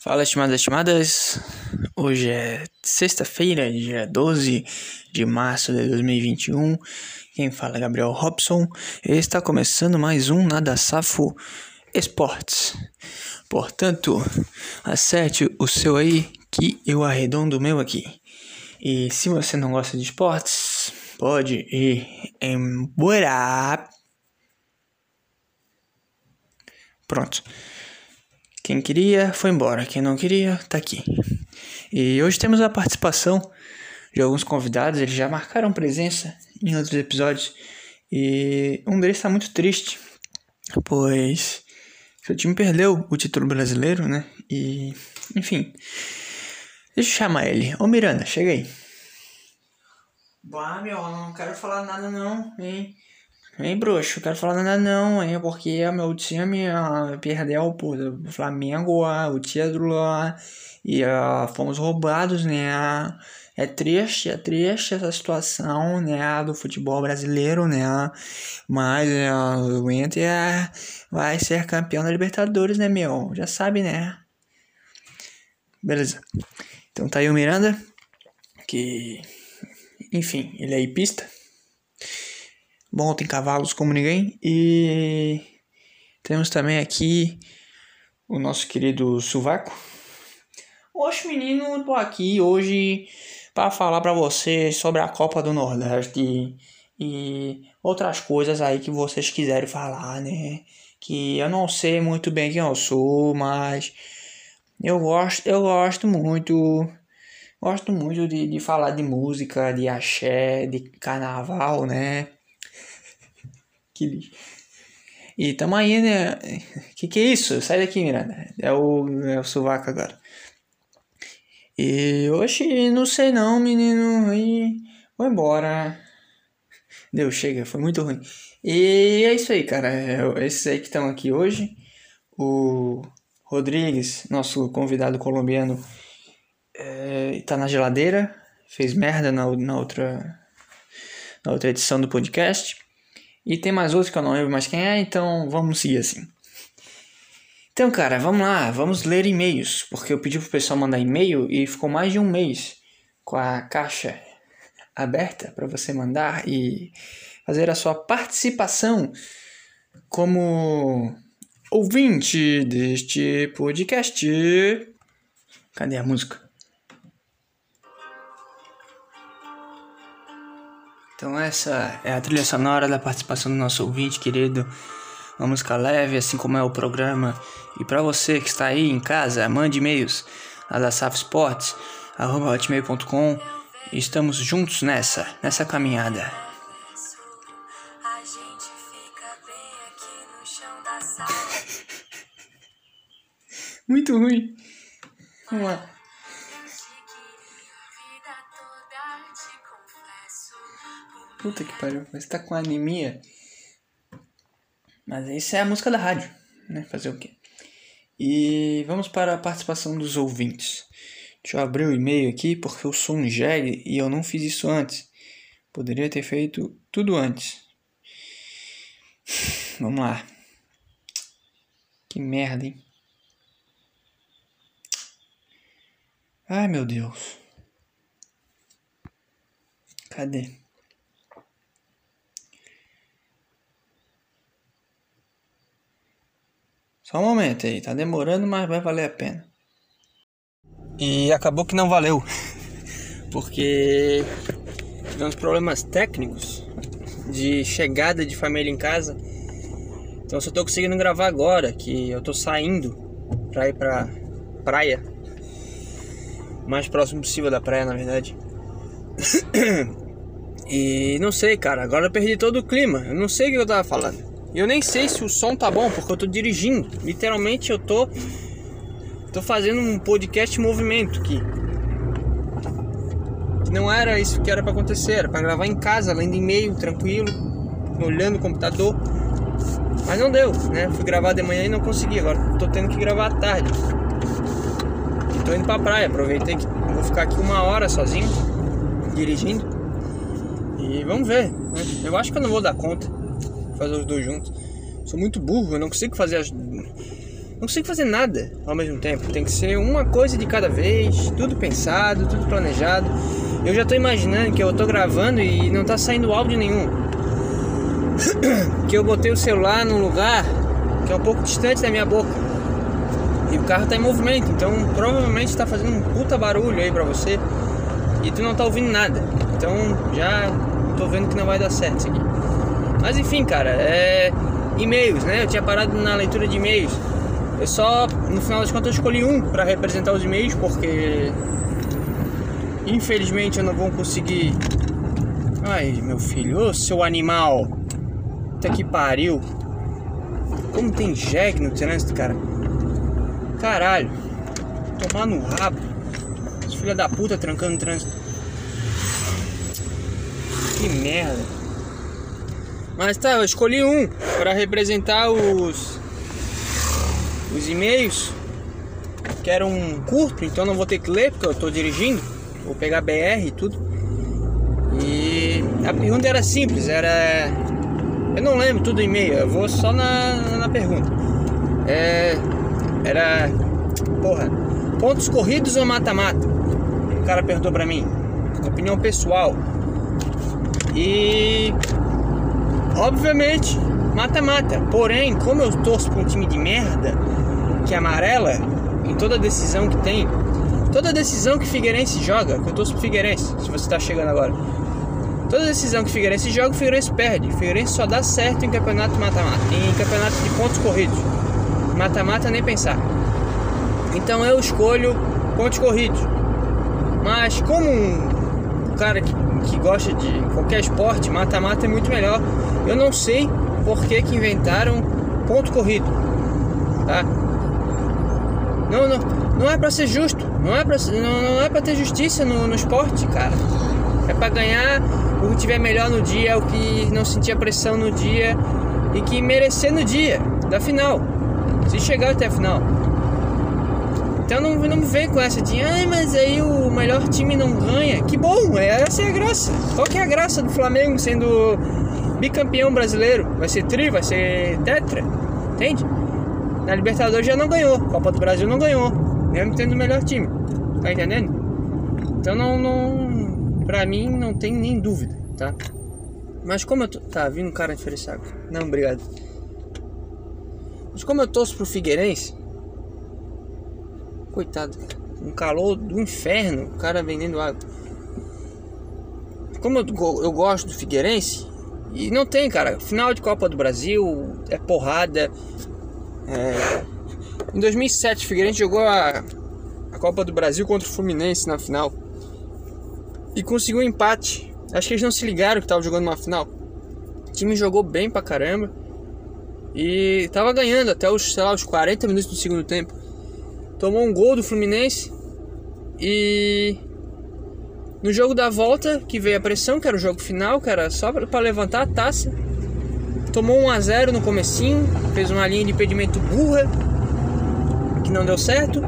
Fala, estimadas estimadas. Hoje é sexta-feira, dia 12 de março de 2021. Quem fala é Gabriel Robson. E está começando mais um Nada Safo Esportes. Portanto, acerte o seu aí que eu arredondo o meu aqui. E se você não gosta de esportes, pode ir embora. Pronto. Quem queria foi embora, quem não queria tá aqui. E hoje temos a participação de alguns convidados, eles já marcaram presença em outros episódios. E um deles está muito triste, pois seu time perdeu o título brasileiro, né? E, enfim. Deixa eu chamar ele. Ô Miranda, chega aí. Bah, meu, não quero falar nada não, hein? Hein, bruxo, quero falar nada não, hein? Porque meu time uh, perdeu pro Flamengo, uh, o título, uh, e uh, fomos roubados, né? É triste, é triste essa situação, né, do futebol brasileiro, né? Mas uh, o Inter vai ser campeão da Libertadores, né, meu? Já sabe, né? Beleza. Então tá aí o Miranda, que, enfim, ele é hipista Bom, tem cavalos como ninguém. E temos também aqui o nosso querido Suvaco. Oxe, menino, tô aqui hoje para falar para vocês sobre a Copa do Nordeste e outras coisas aí que vocês quiserem falar, né? Que eu não sei muito bem quem eu sou, mas eu gosto, eu gosto muito, gosto muito de, de falar de música, de axé, de carnaval, né? Que lixo. E tamo aí, né? Que que é isso? Sai daqui, Miranda. É o, é o sovaco agora. E hoje não sei não, menino. E vou embora. Deu, chega, foi muito ruim. E é isso aí, cara. É, esses aí que estão aqui hoje. O Rodrigues, nosso convidado colombiano, é, tá na geladeira. Fez merda na, na outra na outra edição do podcast. E tem mais outros que eu não lembro mais quem é, então vamos seguir assim. Então, cara, vamos lá, vamos ler e-mails, porque eu pedi pro pessoal mandar e-mail e ficou mais de um mês com a caixa aberta para você mandar e fazer a sua participação como ouvinte deste podcast. Cadê a música? Então essa é a trilha sonora da participação do nosso ouvinte querido. Uma música leve, assim como é o programa. E para você que está aí em casa, mande e-mails a da hotmail.com. Estamos juntos nessa, nessa caminhada. Muito ruim. Vamos lá. Puta que pariu, você tá com anemia. Mas isso é a música da rádio, né? Fazer o quê? E vamos para a participação dos ouvintes. Deixa eu abrir o e-mail aqui porque eu sou um jegue e eu não fiz isso antes. Poderia ter feito tudo antes. Vamos lá. Que merda, hein? Ai, meu Deus. Cadê? Só um momento aí, tá demorando, mas vai valer a pena. E acabou que não valeu. Porque tivemos problemas técnicos de chegada de família em casa. Então só tô conseguindo gravar agora, que eu tô saindo pra ir pra praia. Mais próximo possível da praia, na verdade. e não sei, cara, agora eu perdi todo o clima. Eu não sei o que eu tava falando. Eu nem sei se o som tá bom, porque eu tô dirigindo. Literalmente eu tô tô fazendo um podcast movimento aqui. Não era isso que era para acontecer, era para gravar em casa, lendo e-mail, tranquilo, olhando o computador. Mas não deu, né? Fui gravar de manhã e não consegui. Agora tô tendo que gravar à tarde. E tô indo pra praia, aproveitei que vou ficar aqui uma hora sozinho, dirigindo. E vamos ver. Né? Eu acho que eu não vou dar conta fazer os dois juntos. Sou muito burro, eu não consigo fazer as, não consigo fazer nada ao mesmo tempo. Tem que ser uma coisa de cada vez, tudo pensado, tudo planejado. Eu já tô imaginando que eu tô gravando e não tá saindo áudio nenhum. que eu botei o celular num lugar que é um pouco distante da minha boca. E o carro tá em movimento, então provavelmente tá fazendo um puta barulho aí pra você. E tu não tá ouvindo nada. Então já tô vendo que não vai dar certo isso aqui. Mas enfim, cara, é e-mails, né? Eu tinha parado na leitura de e-mails. Eu só, no final das contas, eu escolhi um para representar os e-mails, porque infelizmente eu não vou conseguir. Ai, meu filho, ô seu animal! Puta que pariu! Como tem jegue no trânsito, cara? Caralho! Tomar no rabo! Esse filho da puta trancando o trânsito. Que merda! Mas tá, eu escolhi um para representar os os e-mails que eram curto, então não vou ter que ler porque eu estou dirigindo, vou pegar BR e tudo. E a pergunta era simples, era eu não lembro tudo e-mail, eu vou só na, na pergunta. É, era porra, pontos corridos ou mata-mata? O cara perguntou para mim, opinião pessoal. E obviamente mata-mata. Porém, como eu torço pra um time de merda, que é amarela, em toda decisão que tem, toda decisão que Figueirense joga, que eu torço pro Figueirense, se você tá chegando agora. Toda decisão que Figueirense joga, o Figueirense perde. O Figueirense só dá certo em campeonato mata-mata, em campeonato de pontos corridos. Mata-mata nem pensar. Então eu escolho pontos corridos. Mas como um cara que, que gosta de qualquer esporte, mata-mata é muito melhor. Eu não sei por que, que inventaram ponto corrido, tá? Não, não, não é para ser justo, não é para não, não é para ter justiça no, no esporte, cara. É para ganhar o que tiver melhor no dia, o que não sentir a pressão no dia e que merecer no dia da final, se chegar até a final. Então não, não vem com essa de, ai, mas aí o melhor time não ganha. Que bom, essa é a graça. Qual que é a graça do Flamengo sendo bicampeão brasileiro, vai ser tri, vai ser tetra, entende? Na Libertadores já não ganhou, Copa do Brasil não ganhou, mesmo tendo o melhor time, tá entendendo? Então não, não, pra mim não tem nem dúvida, tá? Mas como eu tô, tá vindo um cara água, não, obrigado. Mas como eu torço pro Figueirense, coitado, um calor do inferno, o cara vendendo água. Como eu, eu gosto do Figueirense, e não tem, cara. Final de Copa do Brasil é porrada. É... Em 2007, o Figueirense jogou a... a Copa do Brasil contra o Fluminense na final. E conseguiu um empate. Acho que eles não se ligaram que tava jogando uma final. O time jogou bem pra caramba. E tava ganhando até os, sei lá, os 40 minutos do segundo tempo. Tomou um gol do Fluminense. E no jogo da volta, que veio a pressão, que era o jogo final, que era só para levantar a taça. Tomou 1 a 0 no comecinho, fez uma linha de impedimento burra, que não deu certo.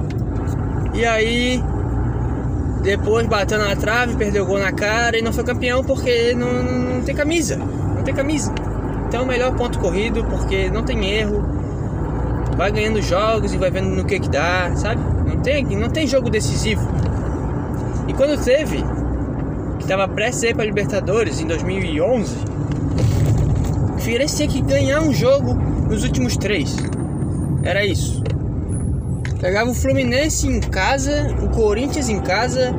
E aí depois bateu na trave, perdeu o gol na cara e não foi campeão porque não, não tem camisa. Não tem camisa. Então o melhor ponto corrido porque não tem erro. Vai ganhando jogos e vai vendo no que que dá, sabe? Não tem, não tem jogo decisivo. E quando teve, que estava prestes a ir para Libertadores em 2011, o Figueirense tinha que ganhar um jogo nos últimos três. Era isso. Pegava o Fluminense em casa, o Corinthians em casa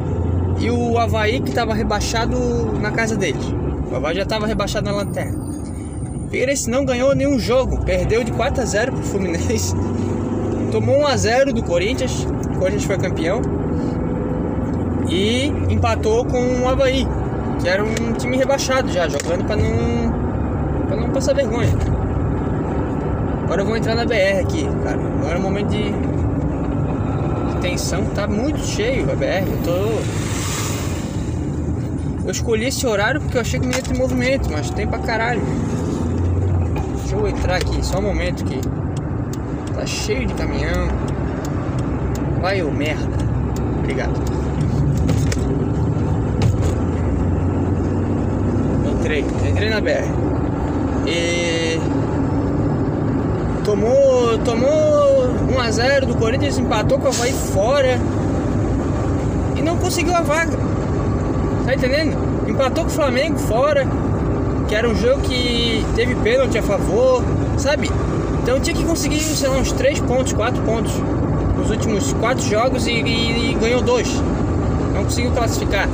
e o Havaí que estava rebaixado na casa deles. O Havaí já estava rebaixado na lanterna. Figueirense não ganhou nenhum jogo, perdeu de 4 a 0 pro Fluminense. Tomou 1 a 0 do Corinthians, o Corinthians foi campeão e empatou com o Havaí, que era um time rebaixado já, jogando para não para não passar vergonha. Agora eu vou entrar na BR aqui, cara. Agora é o momento de, de tensão, tá muito cheio a BR. Eu tô eu escolhi esse horário porque eu achei que não ia ter movimento, mas tem pra caralho. Deixa eu entrar aqui, só um momento que tá cheio de caminhão. Vai, ô merda. Obrigado. entrei, entrei na BR. E Tomou, tomou 1x0 do Corinthians, empatou com o Havaí fora. E não conseguiu a vaga. Tá entendendo? Empatou com o Flamengo fora. Que era um jogo que teve pênalti a favor, sabe? Então tinha que conseguir, sei lá, uns 3 pontos, 4 pontos nos últimos 4 jogos e, e, e ganhou 2. Não conseguiu classificar.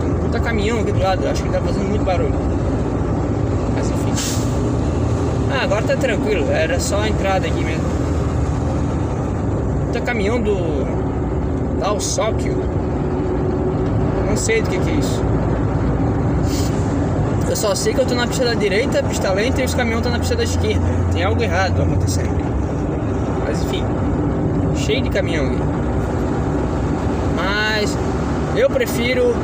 Tem um puta caminhão aqui do lado, acho que ele tá fazendo muito barulho. Mas enfim. Ah, agora tá tranquilo, era só a entrada aqui mesmo. Puta caminhão do. Dalsóquio. Não sei do que, que é isso. Eu só sei que eu tô na pista da direita, pista lenta e os caminhões estão na pista da esquerda. Tem algo errado acontecendo. Mas enfim, cheio de caminhão. Mas eu prefiro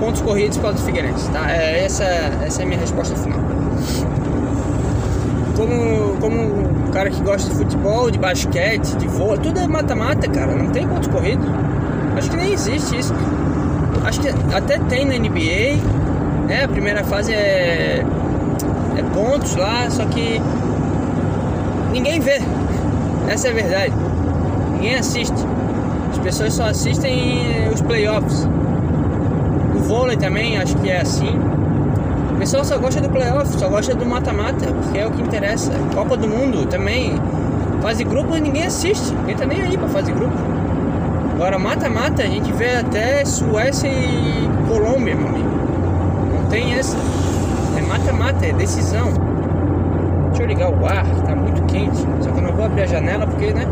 pontos corridos para o Figueirense, tá? É, essa, essa é a minha resposta final. Como, como um cara que gosta de futebol, de basquete, de vôlei, tudo é mata-mata, cara. Não tem pontos corridos. Acho que nem existe isso. Acho que até tem na NBA, né? A primeira fase é, é pontos lá, só que ninguém vê. Essa é a verdade. Ninguém assiste. As pessoas só assistem os playoffs. O vôlei também, acho que é assim. O pessoal só gosta do playoff, só gosta do mata-mata, porque é o que interessa. Copa do Mundo também. Fase grupo ninguém assiste, ninguém tá nem aí pra fase grupo. Agora mata-mata a gente vê até Suécia e Colômbia, meu amigo. Tem essa. É mata-mata, é decisão. Deixa eu ligar o ar, tá muito quente. Só que eu não vou abrir a janela porque, né?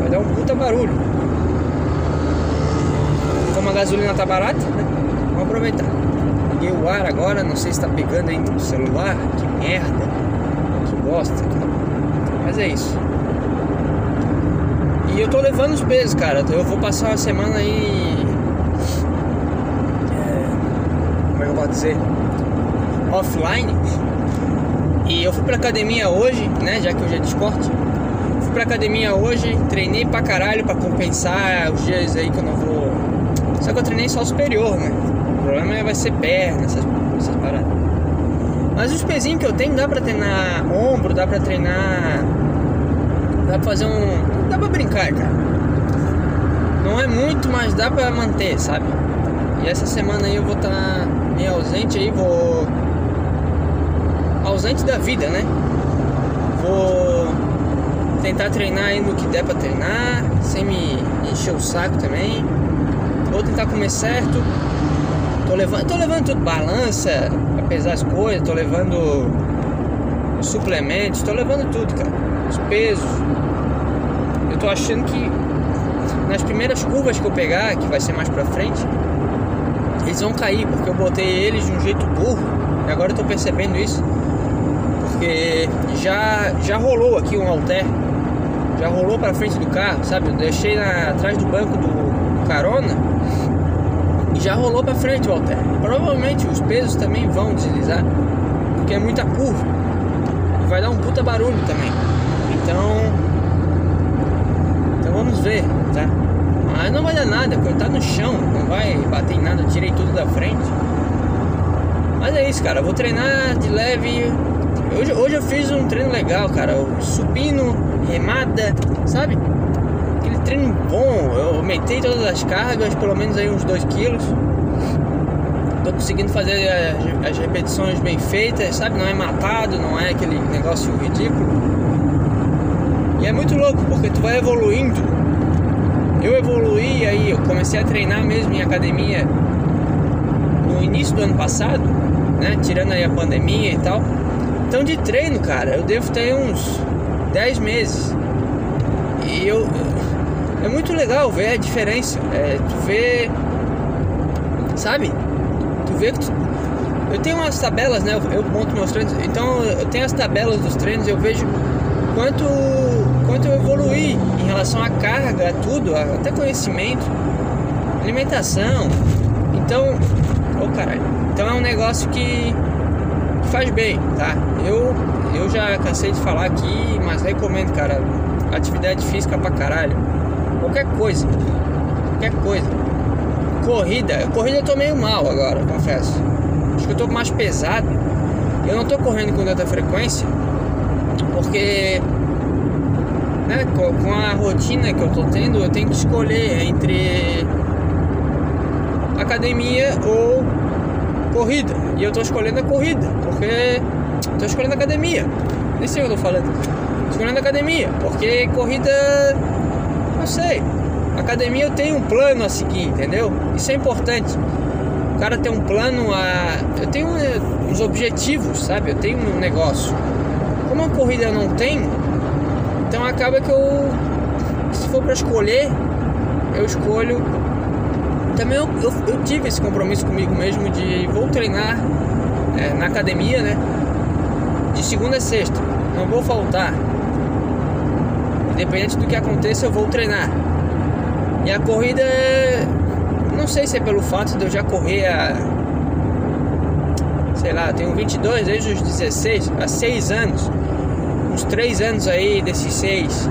Vai dar um puta barulho. Como a gasolina tá barata, né? Vamos aproveitar. Liguei o ar agora, não sei se tá pegando aí no celular. Que merda. Que bosta. Mas é isso. E eu tô levando os pesos, cara. Eu vou passar uma semana aí. É, posso dizer? Offline. E eu fui pra academia hoje, né? Já que hoje é de esporte. Fui pra academia hoje, treinei pra caralho pra compensar os dias aí que eu não vou. Só que eu treinei só o superior, né? O problema é vai ser perna, essas, essas paradas. Mas os pezinhos que eu tenho dá pra treinar ombro, dá pra treinar. Dá pra fazer um. Dá pra brincar, cara. Não é muito, mas dá pra manter, sabe? E essa semana aí eu vou estar tá meio ausente aí, vou ausente da vida, né? Vou tentar treinar aí no que der pra treinar, sem me encher o saco também. Vou tentar comer certo. Tô levando, tô levando tudo, balança, apesar as coisas, tô levando suplementos, tô levando tudo, cara. Os pesos. Eu tô achando que nas primeiras curvas que eu pegar, que vai ser mais pra frente, eles vão cair, porque eu botei eles de um jeito burro. E agora eu tô percebendo isso porque já, já rolou aqui um alter, já rolou para frente do carro, sabe? Eu deixei na, atrás do banco do, carona e já rolou para frente o alter. Provavelmente os pesos também vão deslizar, porque é muita curva e vai dar um puta barulho também. Então, então vamos ver, tá? Mas não vai dar nada, porque tá no chão, não vai bater em nada, eu tirei tudo da frente. Mas é isso, cara. Eu vou treinar de leve Hoje, hoje eu fiz um treino legal, cara. Subindo, remada, sabe? Aquele treino bom. Eu aumentei todas as cargas, pelo menos aí uns 2 quilos. Tô conseguindo fazer as, as repetições bem feitas, sabe? Não é matado, não é aquele negócio ridículo. E é muito louco, porque tu vai evoluindo. Eu evoluí aí, eu comecei a treinar mesmo em academia no início do ano passado, né? Tirando aí a pandemia e tal. Então de treino, cara, eu devo ter uns 10 meses. E eu. É muito legal ver a diferença. É, tu vê. Sabe? Tu vê que tu, eu tenho umas tabelas, né? Eu, eu monto meus treinos. Então eu tenho as tabelas dos treinos, eu vejo quanto, quanto eu evoluí em relação à carga, tudo, até conhecimento, alimentação. Então. Oh caralho. Então é um negócio que faz bem, tá? Eu, eu já cansei de falar aqui, mas recomendo, cara. Atividade física pra caralho. Qualquer coisa. Qualquer coisa. Corrida. Corrida eu tô meio mal agora, confesso. Acho que eu tô mais pesado. Eu não tô correndo com tanta frequência. Porque né, com a rotina que eu tô tendo, eu tenho que escolher entre academia ou corrida. E eu tô escolhendo a corrida, porque tô escolhendo a academia. Nem sei o que eu tô falando. Tô escolhendo a academia, porque corrida não sei. Academia eu tenho um plano a seguir, entendeu? Isso é importante. O cara tem um plano a. Eu tenho uns objetivos, sabe? Eu tenho um negócio. Como a corrida não tenho, então acaba que eu. Se for para escolher, eu escolho. Também eu, eu, eu, tive esse compromisso comigo mesmo de vou treinar é, na academia, né? De segunda a sexta. Não vou faltar. Independente do que aconteça, eu vou treinar. E a corrida, não sei se é pelo fato de eu já correr há. Sei lá, tenho 22 desde os 16, há 6 anos. Uns 3 anos aí desses 6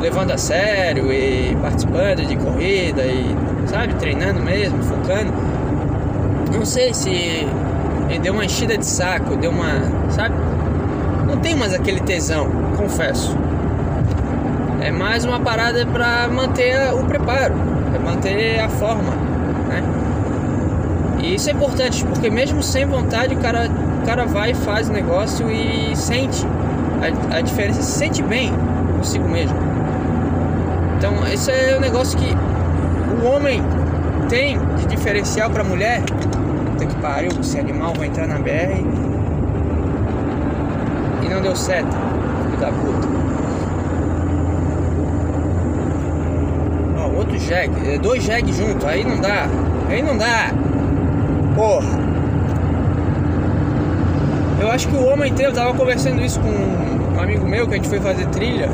levando a sério e participando de corrida e, sabe, treinando mesmo, focando. Não sei se me deu uma enchida de saco, deu uma, sabe? Não tem mais aquele tesão, confesso. É mais uma parada para manter o preparo, manter a forma, né? E isso é importante, porque mesmo sem vontade o cara, o cara vai e faz o negócio e sente a, a diferença, se sente bem consigo mesmo. Então esse é o negócio que o homem tem de diferencial para mulher. Puta que pariu, esse animal vai entrar na BR e não deu certo, filho da puta. outro jegue, é dois jegues juntos, aí não dá, aí não dá, porra. Acho que o homem inteiro, eu tava conversando isso com um amigo meu que a gente foi fazer trilha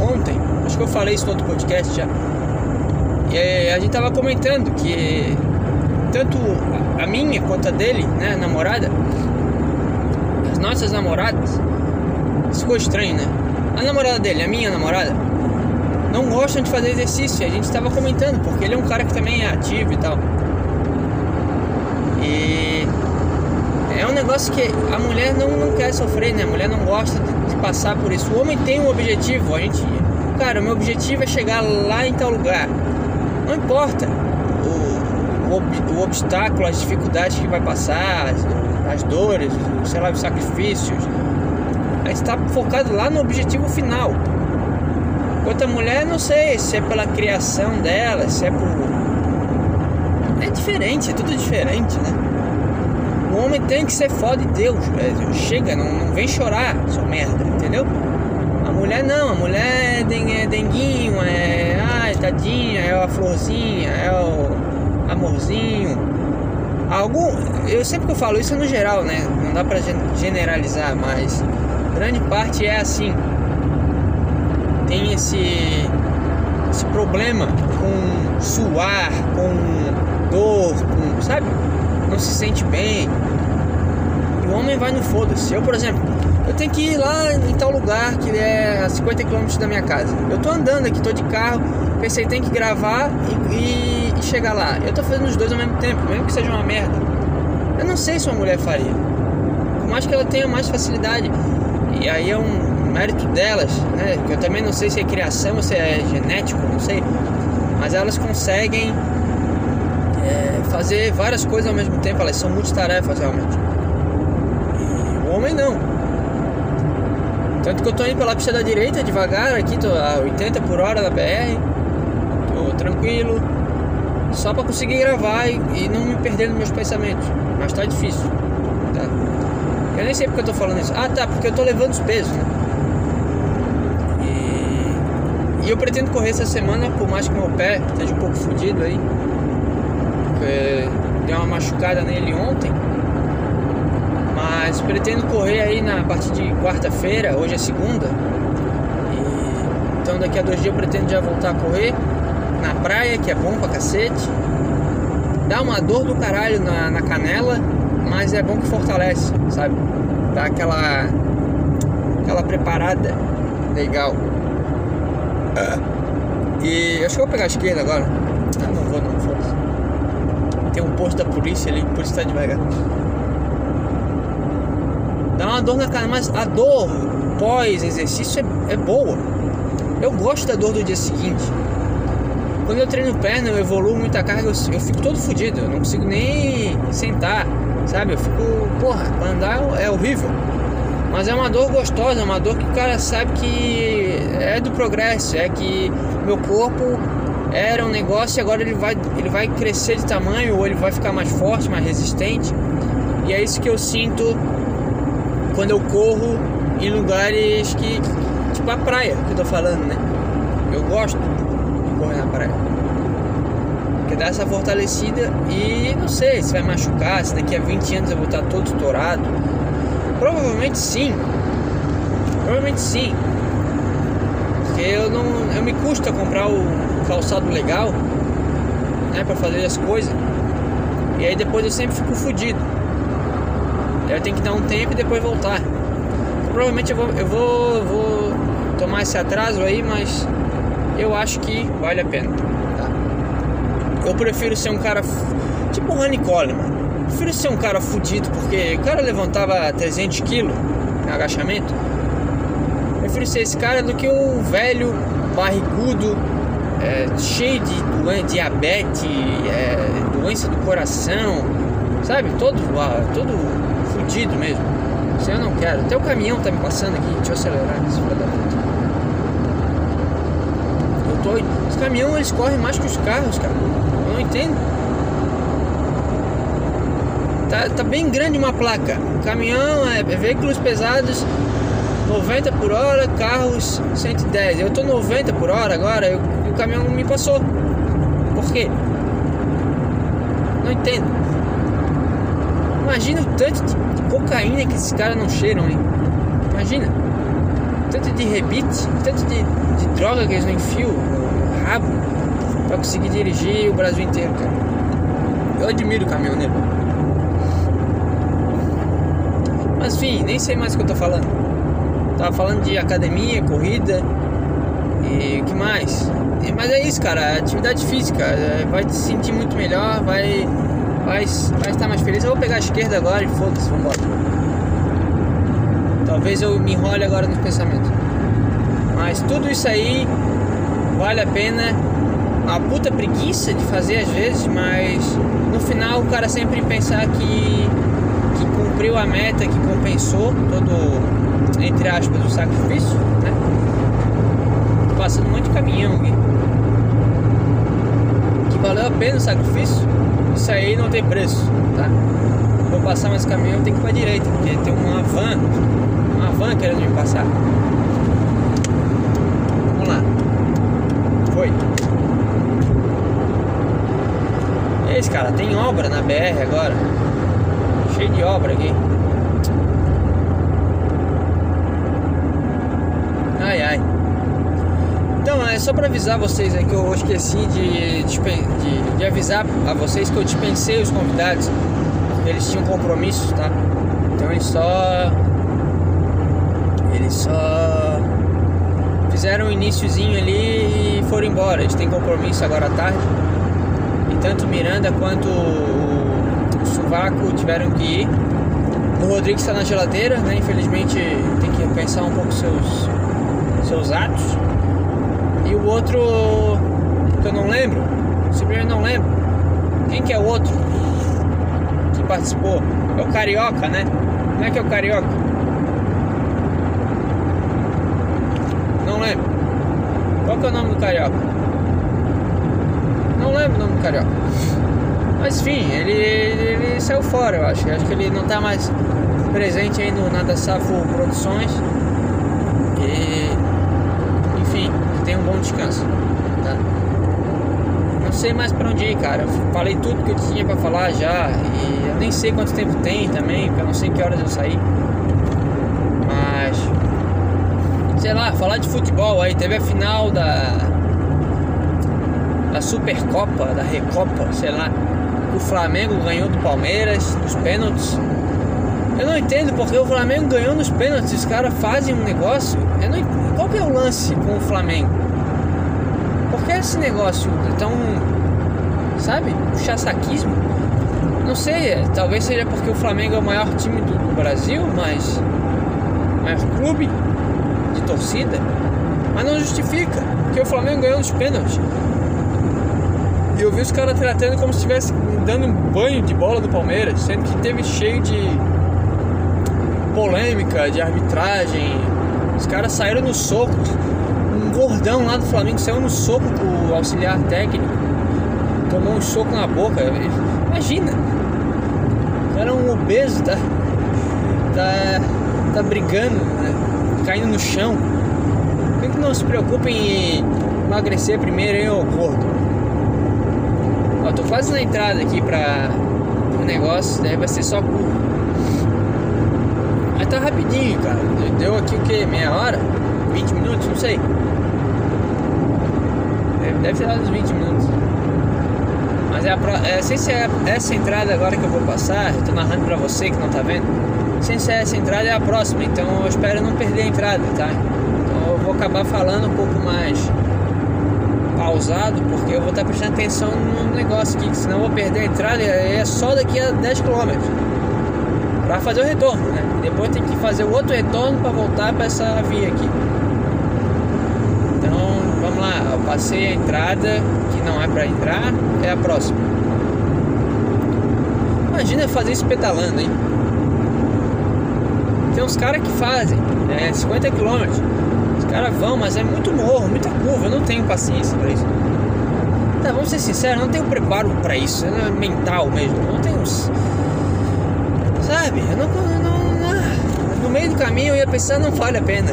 ontem, acho que eu falei isso no outro podcast já. E a gente tava comentando que tanto a minha quanto a dele, né, a namorada, as nossas namoradas, ficou estranho, né? A namorada dele, a minha namorada, não gostam de fazer exercício. A gente estava comentando, porque ele é um cara que também é ativo e tal. E é um negócio que a mulher não, não quer sofrer, né? A mulher não gosta de, de passar por isso. O homem tem um objetivo. A gente, cara, o meu objetivo é chegar lá em tal lugar. Não importa o, o, o obstáculo, as dificuldades que vai passar, as, as dores, sei lá, os sacrifícios. A gente está focado lá no objetivo final. Outra mulher, não sei se é pela criação dela, se é por. É diferente, é tudo diferente, né? O homem tem que ser foda de Deus. Chega, não, não vem chorar, sua merda, entendeu? A mulher não, a mulher é, é denguinho, é. Ai, tadinha, é a florzinha, é o amorzinho. Algum. Eu sempre que eu falo isso é no geral, né? Não dá pra generalizar, mas grande parte é assim tem esse, esse problema com suar, com dor, com, sabe? Não se sente bem. O homem vai no foda-se. Eu, por exemplo, eu tenho que ir lá em tal lugar que é a 50 km da minha casa. Eu tô andando aqui, tô de carro, pensei, tem que gravar e, e, e chegar lá. Eu tô fazendo os dois ao mesmo tempo, mesmo que seja uma merda. Eu não sei se uma mulher faria. Por mais que ela tenha mais facilidade. E aí é um, mérito delas, né? Eu também não sei se é criação ou se é genético, não sei. Mas elas conseguem é, fazer várias coisas ao mesmo tempo, elas são multitarefas realmente. E não. Tanto que eu tô indo pela pista da direita devagar aqui, tô a 80 por hora na BR, tô tranquilo, só para conseguir gravar e, e, não me perder nos meus pensamentos. Mas tá difícil. Tá? Eu nem sei porque eu tô falando isso. Ah tá, porque eu tô levando os pesos, né? E eu pretendo correr essa semana, por mais que meu pé esteja um pouco fodido aí. Porque deu uma machucada nele ontem. Mas pretendo correr aí na partir de quarta-feira, hoje é segunda. E, então daqui a dois dias eu pretendo já voltar a correr na praia, que é bom pra cacete. Dá uma dor do caralho na, na canela, mas é bom que fortalece, sabe? Dá aquela aquela preparada legal. É. E acho que eu vou pegar a esquerda agora. Ah, não vou não, foda-se. Tem um posto da polícia ali, por isso tá devagar. Dá uma dor na cara, mas a dor pós-exercício é, é boa. Eu gosto da dor do dia seguinte. Quando eu treino perna, eu evoluo muita carga, eu, eu fico todo fodido, eu não consigo nem sentar, sabe? Eu fico, porra, andar é horrível. Mas é uma dor gostosa, é uma dor que o cara sabe que é do progresso, é que meu corpo era um negócio e agora ele vai, ele vai crescer de tamanho ou ele vai ficar mais forte, mais resistente. E é isso que eu sinto quando eu corro em lugares que. Tipo a praia que eu tô falando, né? Eu gosto de correr na praia. Porque dá essa fortalecida e não sei se vai machucar, se daqui a 20 anos eu vou estar todo estourado. Provavelmente sim. Provavelmente sim. Porque eu não. Eu me custa comprar o calçado legal, né? Pra fazer as coisas. E aí depois eu sempre fico fodido. Eu tenho que dar um tempo e depois voltar. Provavelmente eu vou, eu vou, vou tomar esse atraso aí, mas eu acho que vale a pena. Tá? Eu prefiro ser um cara tipo o Rani Coleman. Prefiro ser um cara fudido porque o cara levantava 300 quilos no agachamento. Prefiro ser esse cara do que o velho barrigudo é, cheio de diabetes, é, doença do coração, sabe? Todo, todo fudido mesmo. Isso eu não quero. Até o caminhão tá me passando aqui. Deixa eu acelerar, esse filho da puta. Eu tô. Os caminhões eles correm mais que os carros, cara. Eu não entendo. Tá, tá bem grande uma placa. Caminhão é, é veículos pesados 90 por hora, carros 110. Eu tô 90 por hora agora, eu, o caminhão me passou. Por quê? Não entendo. Imagina o tanto de cocaína que esses caras não cheiram, hein? Imagina. Tanto de rebite, tanto de, de droga que eles não enfiam no rabo pra conseguir dirigir o Brasil inteiro, cara. Eu admiro o caminhoneiro. Mas enfim, nem sei mais o que eu tô falando. Tava falando de academia, corrida e o que mais? Mas é isso, cara. Atividade física é, vai te sentir muito melhor, vai vai, vai estar mais feliz. Eu vou pegar a esquerda agora e foda-se, vambora. Talvez eu me enrole agora nos pensamentos. Mas tudo isso aí vale a pena. A puta preguiça de fazer às vezes, mas no final o cara sempre pensar que, que cumpriu a meta, que compensou todo, entre aspas, o sacrifício, né? Passando um monte de caminhão aqui. Que valeu a pena o sacrifício isso aí não tem preço, tá? Vou passar mais caminhão, tem que ir pra direita, porque tem uma van, uma van querendo me passar. Vamos lá. Foi. É esse cara, tem obra na BR agora. Cheio de obra aqui. Ai ai. Então, é só para avisar vocês aí que eu esqueci de, de, de, avisar a vocês que eu dispensei os convidados. Eles tinham compromissos, tá? Então eles só. Eles só fizeram um iníciozinho ali e foram embora. Eles têm compromisso agora à tarde. E tanto Miranda quanto o Suvaco tiveram que ir. O Rodrigo está na geladeira, né? Infelizmente tem que pensar um pouco seus, seus atos. Outro que eu não lembro, simplesmente não lembro. Quem que é o outro que participou? É o Carioca, né? Como é que é o Carioca? Não lembro. Qual que é o nome do Carioca? Não lembro o nome do Carioca. Mas enfim, ele, ele saiu fora, eu acho. Eu acho que ele não tá mais presente aí no Nada Safo Produções. E tenha um bom descanso, tá? Não sei mais para onde ir, cara. Eu falei tudo que eu tinha para falar já e eu nem sei quanto tempo tem também, eu não sei que horas eu saí. Mas sei lá, falar de futebol aí, teve a final da da Supercopa, da Recopa, sei lá. O Flamengo ganhou do Palmeiras nos pênaltis. Eu não entendo porque o Flamengo ganhou nos pênaltis, os caras fazem um negócio. Eu não, qual que é o lance com o Flamengo? Esse negócio tão. Sabe? Puxa-saquismo? Não sei, é, talvez seja porque o Flamengo é o maior time do, Brasil, mas. maior clube. torcida, mas não justifica, porque o Flamengo ganhou nos pênaltis. E eu vi os caras tratando como se estivesse dando um banho de bola do Palmeiras, sendo que teve cheio de polêmica, de arbitragem. Os caras saíram no soco. Gordão lá do Flamengo saiu no soco com o auxiliar técnico. Tomou um soco na boca. Imagina. O cara é um obeso, tá? Tá, tá brigando, né? caindo no chão. Por que, que não se preocupa em emagrecer primeiro, hein, ô gordo? Ó, tô quase na entrada aqui pra o negócio, daí vai ser só curva. Mas tá rapidinho, cara. Deu aqui o que? Meia hora? 20 minutos? Não sei. Deve, ter dado uns 20 minutos. Mas é a pro... é, sem ser essa entrada agora que eu vou passar, eu tô narrando pra você que não tá vendo. Sem ser essa entrada é a próxima, então eu espero não perder a entrada, tá? Então eu vou acabar falando um pouco mais pausado, porque eu vou estar prestando atenção no negócio aqui, senão eu vou perder a entrada é só daqui a 10 km para fazer o retorno, né? Depois tem que fazer o outro retorno para voltar para essa via aqui. Passei a entrada, que não é para entrar, é a próxima. Imagina fazer isso pedalando, hein? Tem uns caras que fazem é, 50 km caras vão, mas é muito morro, muita curva, eu não tenho paciência para isso. Tá, vamos ser sinceros, não tenho preparo para isso, é mental mesmo, não tenho. Sabe, eu não, não, não, No meio do caminho eu ia pensar, não vale a pena.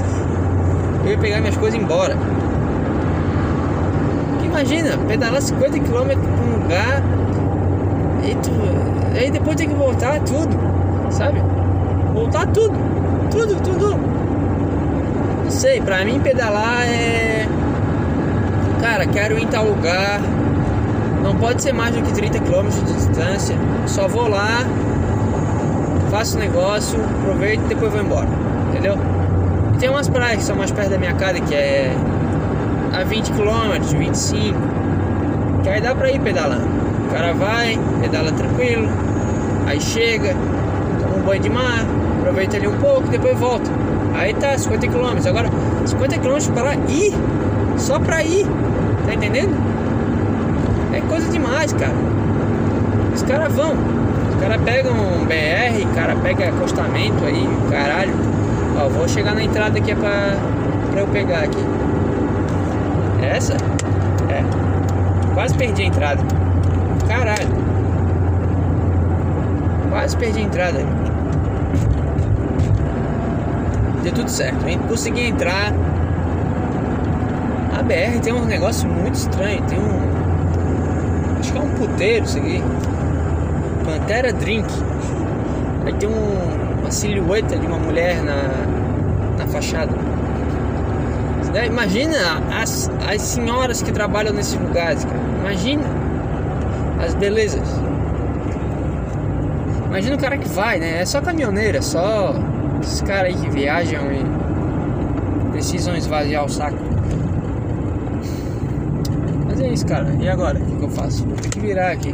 Eu ia pegar minhas coisas e ir embora. Imagina, pedalar 50 km para um lugar e tu, aí depois tem que voltar tudo, sabe? Voltar tudo, tudo, tudo. Não sei, pra mim pedalar é. Cara, quero ir em tal lugar. Não pode ser mais do que 30 km de distância. Só vou lá, faço negócio, aproveito e depois vou embora. Entendeu? E tem umas praias que são mais perto da minha casa que é a 20 km, 25. Que aí dá pra ir pedalando. O cara vai, pedala tranquilo, aí chega, toma um banho de mar, aproveita ali um pouco, depois volta. Aí tá 50 km. Agora, 50 km para ir, só pra ir, tá entendendo? É coisa demais, cara. Os caras vão, os caras pegam um BR, cara pega acostamento aí, caralho. Ó, vou chegar na entrada aqui é pra, pra eu pegar aqui. Essa? É. Quase perdi a entrada. Caralho. Quase perdi a entrada deu tudo certo, hein? Consegui entrar. A BR tem um negócio muito estranho, tem um. Acho que é um puteiro isso aqui. Pantera Drink. Aí tem um, uma silhueta de uma mulher na, na fachada. Imagina as, as senhoras que trabalham nesses lugares, cara. Imagina as belezas. Imagina o cara que vai, né? É só caminhoneira, só esses caras aí que viajam e precisam esvaziar o saco. Mas é isso, cara. E agora? O que, que eu faço? Vou ter que virar aqui.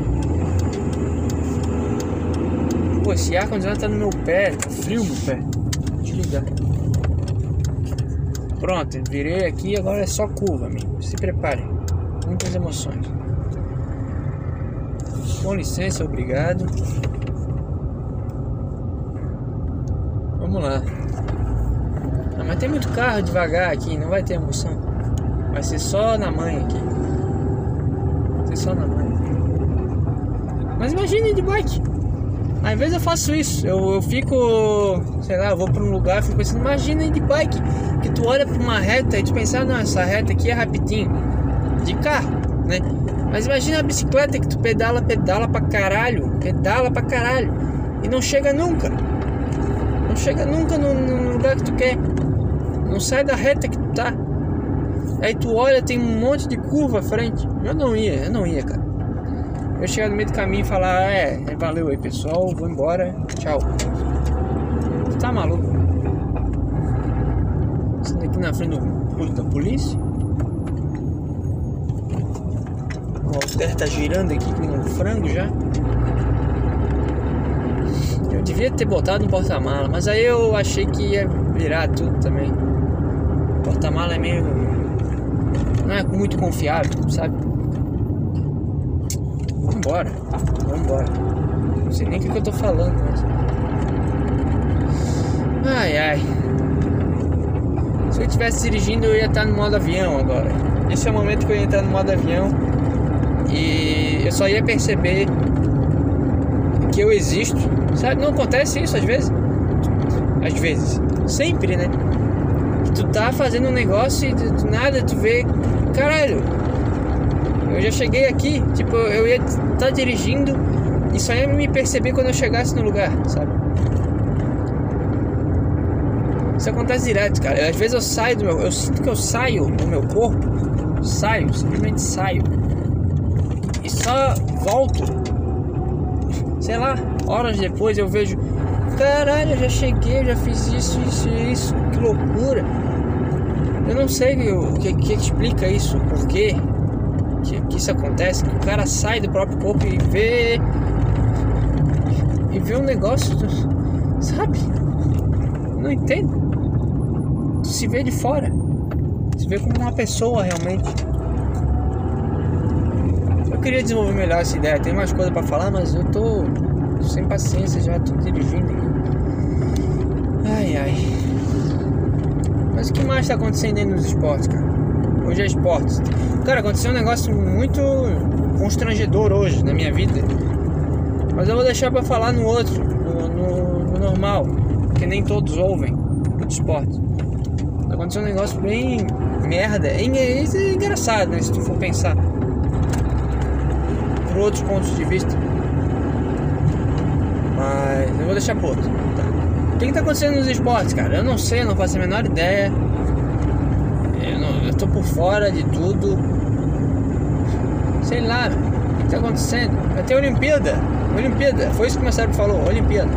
Pô, esse ar-condicionado tá no meu pé. Tá frio meu pé. Deixa eu ligar. Pronto, virei aqui. Agora é só curva, amigo. Se prepare. Muitas emoções. Com licença, obrigado. Vamos lá. Ah, mas tem muito carro devagar aqui, não vai ter emoção. Vai ser só na mãe aqui. Vai ser só na mãe. Mas imagine de bike. Às vezes eu faço isso, eu, eu fico, sei lá, eu vou para um lugar e fico pensando, imagina de bike, que tu olha para uma reta e tu pensa, ah, não, essa reta aqui é rapidinho, de carro, né? Mas imagina a bicicleta que tu pedala, pedala pra caralho, pedala pra caralho, e não chega nunca. Não chega nunca no, no, lugar que tu quer. Não sai da reta que tu tá. Aí tu olha, tem um monte de curva à frente. Eu não ia, eu não ia, cara. Eu chegar no meio do caminho e falar, ah, é, é, valeu aí pessoal, vou embora, tchau. Tá maluco? Sendo aqui na frente do da polícia. O Alter tá girando aqui com um frango já. Eu devia ter botado no porta-mala, mas aí eu achei que ia virar tudo também. porta-mala é meio. Não é muito confiável, sabe? Vambora, vambora. Não sei nem o que, eu tô falando, mas. Ai ai. Se eu estivesse dirigindo, eu ia estar no modo avião agora. Esse é o momento que eu ia entrar no modo avião e eu só ia perceber que eu existo. Sabe? Não acontece isso às vezes? Às vezes. Sempre, né? Tu tá fazendo um negócio e do nada tu vê. Caralho! Eu já cheguei aqui. Tipo, eu ia estar tá dirigindo e só ia me perceber quando eu chegasse no lugar, sabe? Isso acontece direto, cara. Às vezes eu saio do meu. Eu sinto que eu saio do meu corpo. Saio, simplesmente saio. E só volto. Sei lá, horas depois eu vejo. Caralho, eu já cheguei, eu já fiz isso, isso e isso. Que loucura. Eu não sei o que, que explica isso, por quê isso acontece, que o cara sai do próprio corpo e vê. E vê um negócio. Sabe? Não entendo se vê de fora. Se vê como uma pessoa realmente. Eu queria desenvolver melhor essa ideia. Tem mais coisa para falar, mas eu tô sem paciência já, tô dirigindo. Ai ai. Mas o que mais tá acontecendo aí nos esportes, cara? Hoje é esportes. Cara, aconteceu um negócio muito constrangedor hoje na minha vida. Mas eu vou deixar para falar no outro, no, no, no normal, que nem todos ouvem do esporte aconteceu um negócio bem merda. É, é engraçado, né? Se tu for pensar por outros pontos de vista. Mas eu vou deixar por outro. Tá. O que, que tá acontecendo nos esportes, cara? Eu não sei, não faço a menor ideia. Tô por fora de tudo. Sei lá, o que tá acontecendo? Vai ter Olimpíada. Olimpíada, foi isso que o meu cérebro falou, Olimpíada.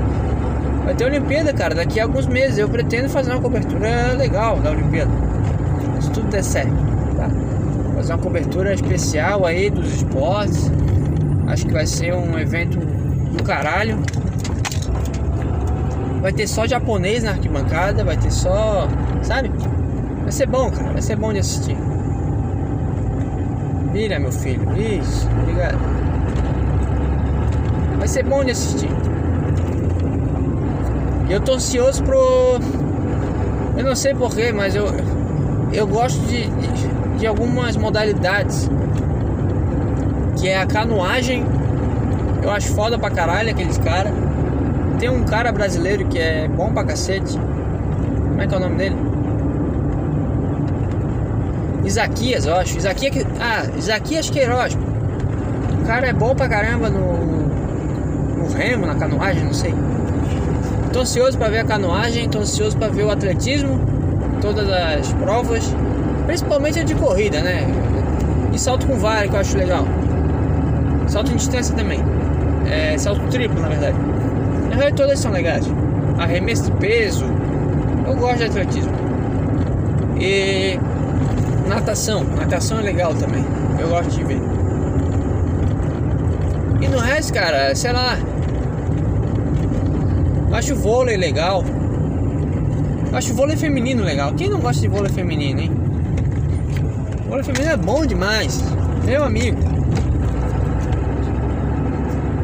Vai ter Olimpíada, cara, daqui a alguns meses. Eu pretendo fazer uma cobertura legal da Olimpíada. Se tudo der certo, tá? Fazer uma cobertura especial aí dos esportes. Acho que vai ser um evento do caralho. Vai ter só japonês na arquibancada, vai ter só. Sabe? Vai ser bom, cara. Vai ser bom de assistir. Vira, meu filho. Isso, obrigado. Vai ser bom de assistir. Eu tô ansioso pro. Eu não sei porquê, mas eu, eu gosto de, de, de algumas modalidades. Que é a canoagem. Eu acho foda pra caralho aqueles caras. Tem um cara brasileiro que é bom pra cacete. Como é que é o nome dele? Isaquias, eu acho. Isaquias, ah, Isaquias Queiroz. O cara é bom pra caramba no, no remo, na canoagem, não sei. Tô ansioso para ver a canoagem, tô ansioso para ver o atletismo, todas as provas, principalmente a de corrida, né? E salto com vara que eu acho legal. Salto em distância também. É, salto triplo, na verdade. Na verdade, todas são legais. Arremesso de peso. Eu gosto de atletismo. E natação. Natação é legal também. Eu gosto de ver. E no resto, cara, sei lá, Acho vôlei legal. Acho vôlei feminino legal. Quem não gosta de vôlei feminino, hein? Vôlei feminino é bom demais. Meu amigo.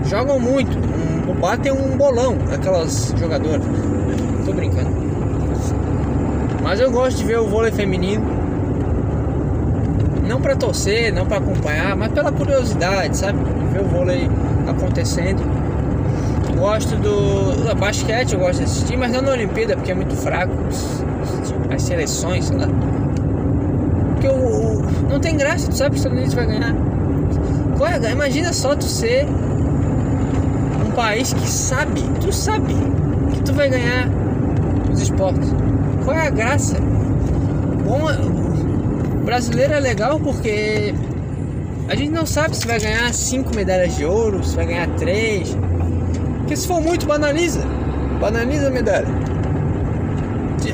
Jogam muito. Um, batem um bolão aquelas jogadoras. Tô brincando. Mas eu gosto de ver o vôlei feminino. Não para torcer, não para acompanhar, mas pela curiosidade, sabe? Ver o vôlei acontecendo gosto do, basquete, eu gosto de assistir, mas não na Olimpíada, porque é muito fraco. As seleções, sei lá. Porque o, não tem graça, tu sabe que os Estados Unidos vai ganhar. Qual é, imagina só tu ser um país que sabe, tu sabe que tu vai ganhar os esportes. Qual é a graça? Bom, o brasileiro é legal porque a gente não sabe se vai ganhar cinco medalhas de ouro, se vai ganhar três. Porque se for muito, banaliza. Banaliza a medalha.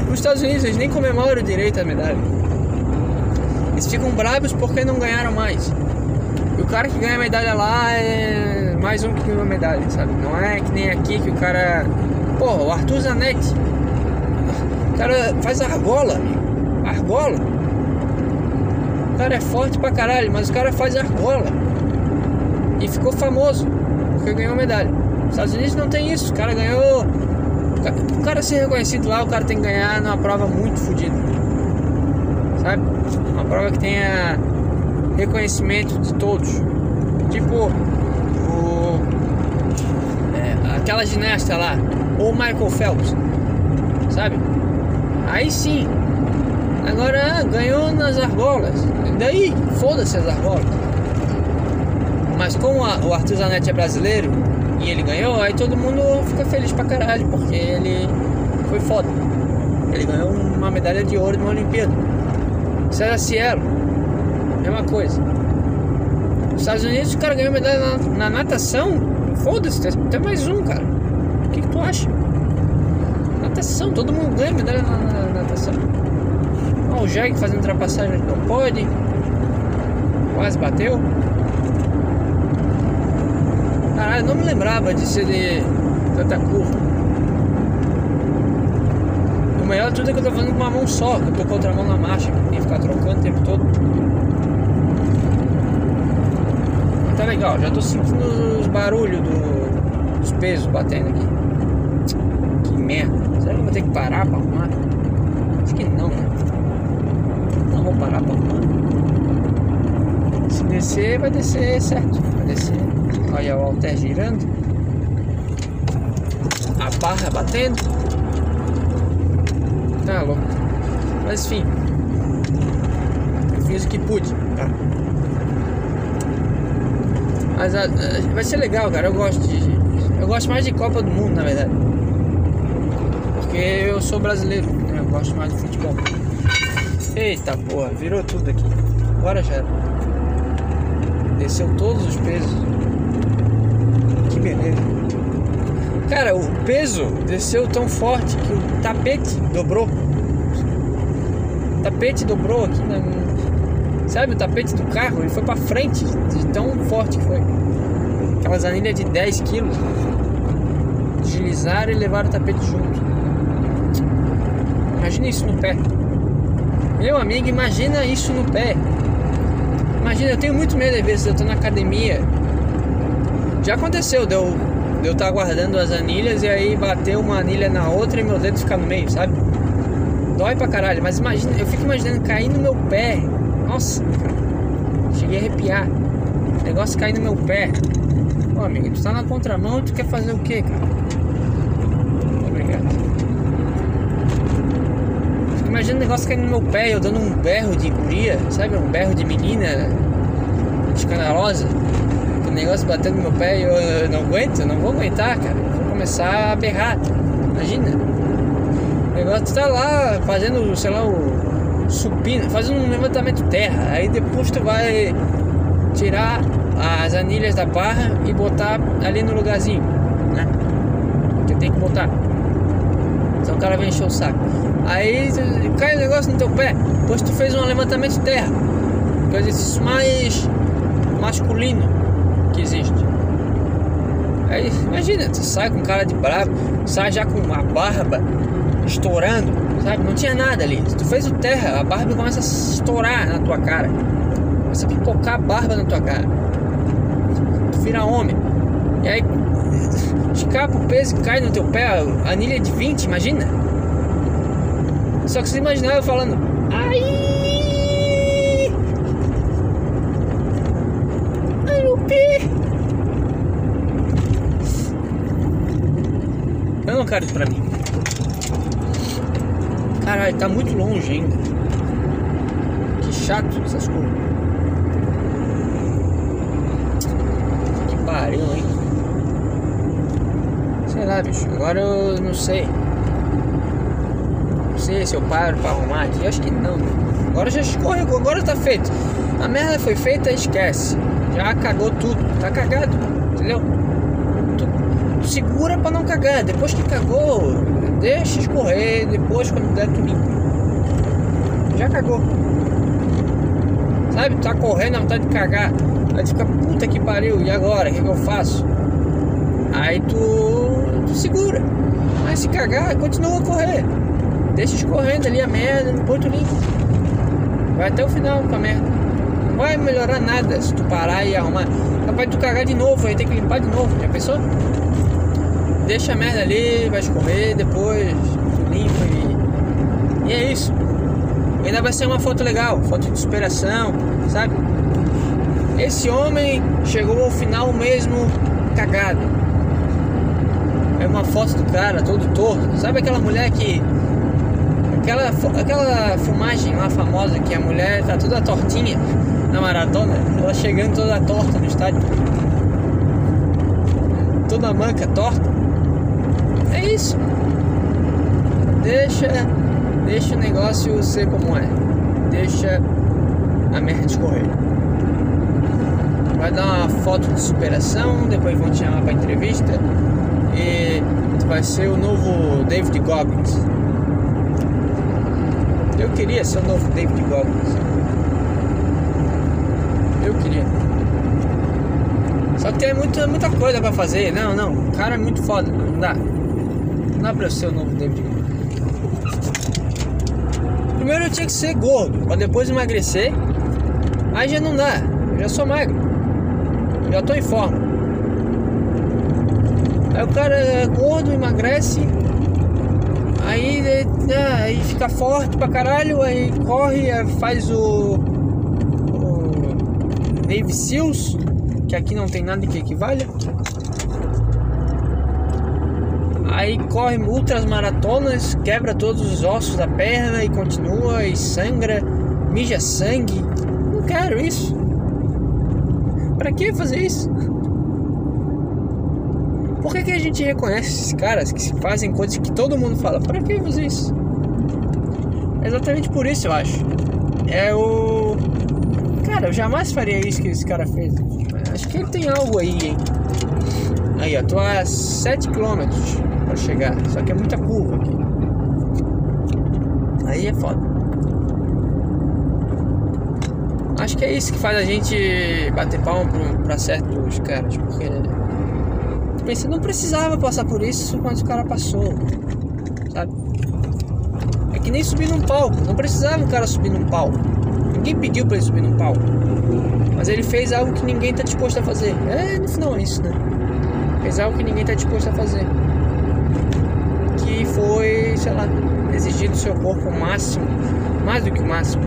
Os Estados Unidos eles nem comemoram direito à medalha. Eles ficam bravos porque não ganharam mais. E o cara que ganha a medalha lá é mais um que ganhou a medalha, sabe? Não é que nem aqui que o cara. Porra, o Arthur Zanetti. O cara faz argola, amigo. Argola. O cara é forte pra caralho, mas o cara faz argola. E ficou famoso, porque ganhou medalha. Nos Estados Unidos não tem isso, o cara ganhou. O cara ser reconhecido lá, o cara tem que ganhar numa prova muito fodida. Sabe? Uma prova que tenha reconhecimento de todos. Tipo, o, é, aquela ginasta lá, ou Michael Phelps, sabe? Aí sim. Agora ganhou nas argolas. Daí, foda-se as argolas. Mas como a, o Arthur Zanetti é brasileiro e ele ganhou, aí todo mundo fica feliz pra caralho, porque ele foi foda. Ele ganhou uma medalha de ouro numa Olimpíada. César Cielo, mesma coisa. Nos Estados Unidos o cara ganhou medalha na, na natação. Foda-se, tem mais um, cara. O que, que tu acha? Natação, todo mundo ganha medalha na, na natação. O Jeg fazendo ultrapassagem não pode. Quase bateu. Caralho, não me lembrava de ser de tanta curva. O melhor de tudo é que eu tô fazendo com uma mão só, eu tô com outra mão na marcha, que tem que ficar trocando o tempo todo. Tá legal, já tô sentindo os barulhos do, dos pesos batendo aqui. Que merda. Será que eu vou ter que parar pra arrumar? Acho que não, né? Vou parar pra arrumar. Se descer, vai descer certo. Vai descer. Olha o alter girando. A barra batendo. Tá louco. Mas enfim. Eu fiz o que pude. Tá? Mas a, a, vai ser legal, cara. Eu gosto de. Eu gosto mais de Copa do Mundo, na verdade. Porque eu sou brasileiro. Né? Eu gosto mais de futebol. Eita porra, virou tudo aqui. Agora já era. Desceu todos os pesos. Que beleza. Cara, o peso desceu tão forte que o tapete dobrou. O tapete dobrou aqui na. Sabe o tapete do carro? Ele foi pra frente de tão forte que foi. Aquelas anilhas de 10 quilos deslizaram e levaram o tapete junto. Imagina isso no pé. Meu amigo, imagina isso no pé. Imagina, eu tenho muito medo às vezes, eu tô na academia. Já aconteceu, de eu estar tá guardando as anilhas e aí bater uma anilha na outra e meu dedo ficar no meio, sabe? Dói pra caralho, mas imagina, eu fico imaginando cair no meu pé. Nossa. Cheguei a arrepiar. O negócio cair no meu pé. Pô, amigo, tu tá na contramão e tu quer fazer o quê, cara? Obrigado. Fico imaginando o negócio caindo no meu pé, eu dando um berro de guria, sabe? Um berro de menina escandalosa negócio batendo no meu pé e eu, não aguento, não vou aguentar, cara. Vou começar a berrar. Imagina. O negócio tá lá fazendo, sei lá, o supino, fazendo um levantamento terra. Aí depois tu vai tirar as anilhas da barra e botar ali no lugarzinho, né? Que tem que botar. Então o cara vem encher o saco. Aí cai o negócio no teu pé. Depois tu fez um levantamento terra. Que é o exercício mais masculino que existe. Aí, imagina, tu sai com cara de bravo, sai já com a barba estourando, sabe? Não tinha nada ali. Tu fez o terra, a barba começa a estourar na tua cara. Começa a pipocar a barba na tua cara. Tu vira homem. E aí, escapa o peso e cai no teu pé, anilha de 20, imagina? Só que você imaginava falando, ai! Eu não quero isso pra mim. Caralho, tá muito longe ainda. Que chato essas coisas. Que pariu, hein? Lá, bicho. Agora eu não sei. Não sei se eu paro pra arrumar aqui. Acho que não. Agora já escorregou. Agora tá feito. A merda foi feita, esquece. Já cagou tudo. Tá cagado. Entendeu? Tu segura pra não cagar. Depois que cagou, deixa escorrer. Depois, quando der, tu limpa. Já cagou. Sabe? Tá correndo, a vontade de cagar. Aí tu fica, puta que pariu. E agora? O que, que eu faço? Aí tu, tu segura. Mas se cagar, continua a correr. Deixa escorrendo ali a merda, depois tu limpa. Vai até o final com a merda. Não vai melhorar nada se tu parar e arrumar. Capaz tu cagar de novo, aí tem que limpar de novo, já pensou? Deixa a merda ali, vai escorrer, depois tu limpa e. E é isso. Ainda vai ser uma foto legal, foto de superação, sabe? Esse homem chegou ao final mesmo cagado. É uma foto do cara todo torto. Sabe aquela mulher que. Aquela, aquela filmagem lá famosa que a mulher tá toda tortinha na maratona, ela chegando toda torta no estádio. Toda manca torta. É isso. Deixa. Deixa o negócio ser como é. Deixa a merda escorrer vai dar uma foto de superação, depois vão te chamar para entrevista e vai ser o novo David Goggins. Eu queria ser o novo David Goggins. Eu queria. Só que tem muita, muita coisa para fazer. Não, não. O cara é muito foda. Não dá. Não dá pra eu ser o novo David Goggins. Primeiro eu tinha que ser gordo, para depois emagrecer. Aí já não dá. Eu já sou magro já tô em forma. Aí o cara é gordo, emagrece, aí, né, aí fica forte pra caralho, aí corre, faz o, o Navy Seals, que aqui não tem nada que equivale. Aí corre ultras maratonas, quebra todos os ossos da perna e continua e sangra, mija sangue. Não quero isso. Pra que fazer isso? Que, que a gente reconhece esses caras que fazem coisas que todo mundo fala? Pra que fazer isso? Exatamente por isso eu acho. É o. Cara, eu jamais faria isso que esse cara fez. Acho que ele tem algo aí, hein? Aí, ó, tô a 7 km pra chegar. Só que é muita curva aqui. Aí é foda. Acho que é isso que faz a gente bater palma pra certos caras, porque pensa, não precisava passar por isso quando o cara passou, sabe? É que nem subir num palco, não precisava o cara subir num palco. Ninguém pediu pra ele subir num palco. Mas ele fez algo que ninguém tá disposto a fazer. É, no final é isso, né? Fez algo que ninguém tá disposto a fazer. Que foi, sei lá, exigir do seu corpo o máximo, mais do que o máximo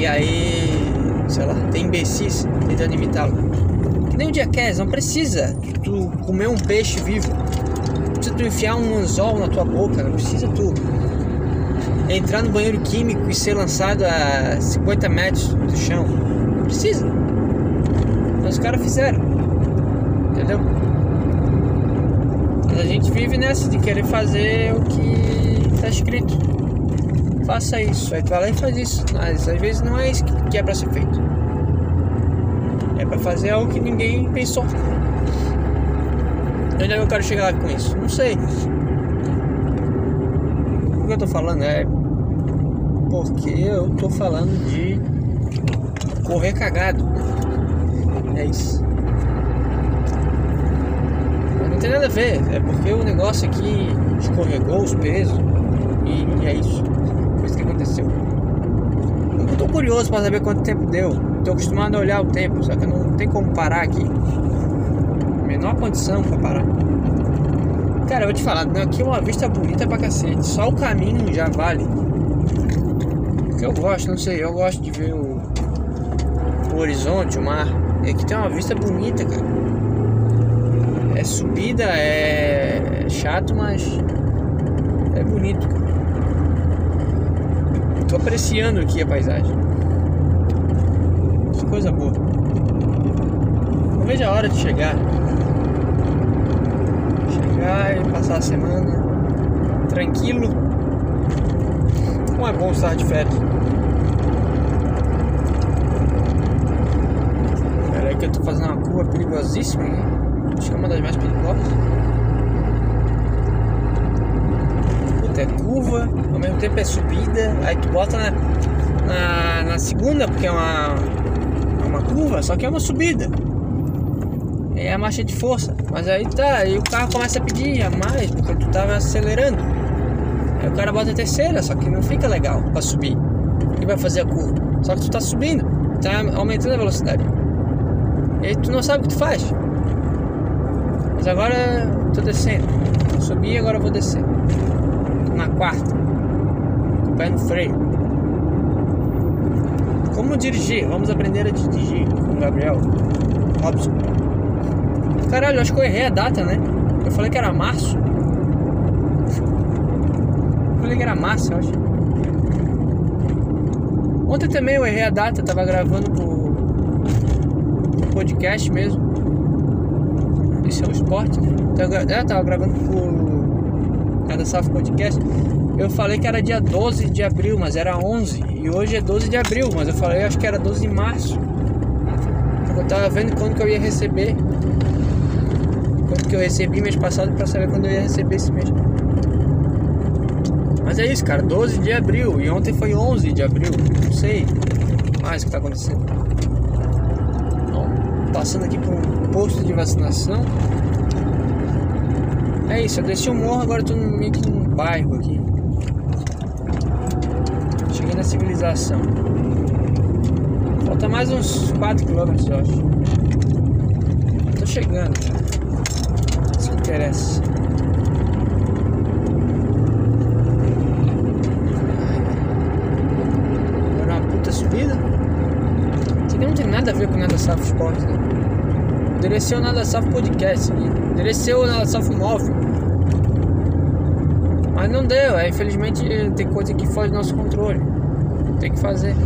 e aí, sei lá, tem imbecis tentando imitá-lo. Nem o Jackass, não precisa tu comer um peixe vivo. Não precisa tu enfiar um anzol na tua boca, não precisa tu entrar no banheiro químico e ser lançado a 50 metros do chão. Não precisa. Mas os caras fizeram. Entendeu? Mas a gente vive nessa de querer fazer o que tá escrito faça isso. Aí tu vai lá e faz isso. Mas às vezes não é isso que é pra ser feito. Pra fazer algo que ninguém pensou. Onde é que eu quero chegar com isso? Não sei. O que eu tô falando é. Porque eu tô falando de correr cagado. É isso. Não tem nada a ver. É porque o negócio aqui escorregou os pesos. E, e é isso aconteceu. Eu tô curioso para saber quanto tempo deu. Tô acostumado a olhar o tempo, só que não tem como parar aqui. Menor condição para parar. Cara, eu vou te falar, aqui é uma vista bonita pra cacete. Só o caminho já vale. Porque eu gosto, não sei, eu gosto de ver o, o horizonte, o mar. E aqui tem uma vista bonita, cara. É subida, é chato, mas é bonito, cara. Tô apreciando aqui a paisagem. Coisa boa. Não vejo a hora de chegar. Chegar e passar a semana tranquilo. Como é bom estar de férias. Peraí que eu tô fazendo uma curva perigosíssima, hein? Acho que é uma das mais perigosas. é curva, ao mesmo tempo é subida, aí tu bota na, na, na segunda, porque é uma curva, só que é uma subida. É a marcha de força. Mas aí tá, aí o carro começa a pedir a mais, porque tu tava acelerando. Aí o cara bota a terceira, só que não fica legal pra subir. E vai fazer a curva. Só que tu tá subindo, tá aumentando a velocidade. E aí tu não sabe o que tu faz. Mas agora eu tô descendo. Subi e agora eu vou descer. Na quarta. Com o pé no freio. Como dirigir? Vamos aprender a dirigir com o Gabriel Robson. Caralho, acho que eu errei a data, né? Eu falei que era março. Eu falei que era março, eu acho. Ontem também eu errei a data, tava gravando pro, podcast mesmo. Esse é o esporte. Tava, é, tava gravando pro Cada Safo Podcast. Eu falei que era dia 12 de abril, mas era 11. E hoje é 12 de abril, mas eu falei acho que era 12 de março. Eu tava vendo quando que eu ia receber quanto que eu recebi mês passado para saber quando eu ia receber esse mês. Mas é isso, cara, 12 de abril e ontem foi 11 de abril. Não sei mais o que tá acontecendo. Passando aqui por um posto de vacinação. É isso, eu desci o morro, agora eu tô meio que num bairro aqui. Na civilização. Falta mais uns 4 km, eu acho. Tô chegando, cara interessa. Agora uma puta subida. Isso aqui não tem nada a ver com nada Safo Sport, né? O Nada Safo Podcast, né? o Nada Safo Móvel. Mas não deu, é, infelizmente tem coisa que foge do nosso controle. Tem que fazer.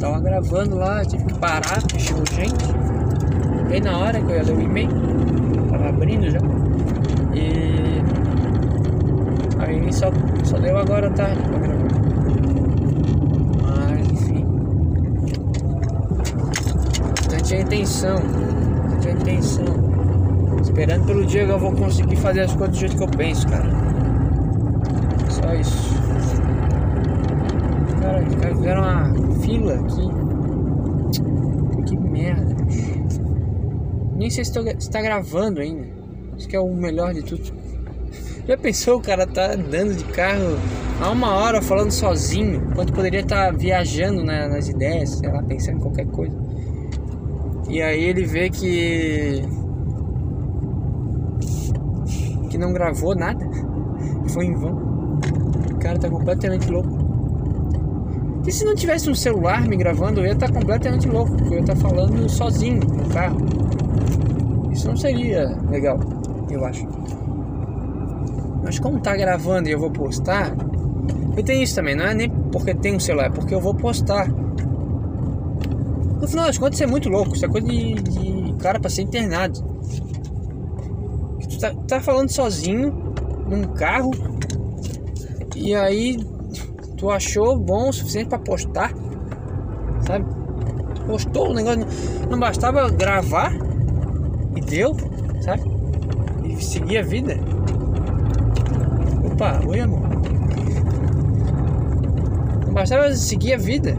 Tava gravando lá, tive que parar, chegou gente bem na hora que eu ia ler o e-mail, tava abrindo já. E aí só, só deu agora tarde pra gravar. Mas enfim. Não tinha intenção. Não tinha intenção. Esperando pelo dia que eu vou conseguir fazer as coisas do jeito que eu penso, cara. Cara, os caras fizeram uma fila aqui Nem sei se está gravando ainda. Acho que é o melhor de tudo. Já pensou o cara tá andando de carro há uma hora falando sozinho, quando poderia estar tá viajando né, nas ideias, sei lá, pensando em qualquer coisa. E aí ele vê que que não gravou nada, foi em vão. Tá completamente louco. E se não tivesse um celular me gravando, eu ia estar tá completamente louco, porque eu ia estar tá falando sozinho no carro. Isso não seria legal, eu acho. Mas como tá gravando e eu vou postar, e tem isso também, não é nem porque tem um celular, é porque eu vou postar. No final das contas, isso é muito louco, isso é coisa de, de cara pra ser internado. Tu tá, tá falando sozinho num carro e aí tu achou bom o suficiente para postar, sabe? Postou o negócio, não bastava gravar e deu, sabe? E seguir a vida. Opa, oi amor. Não bastava seguir a vida.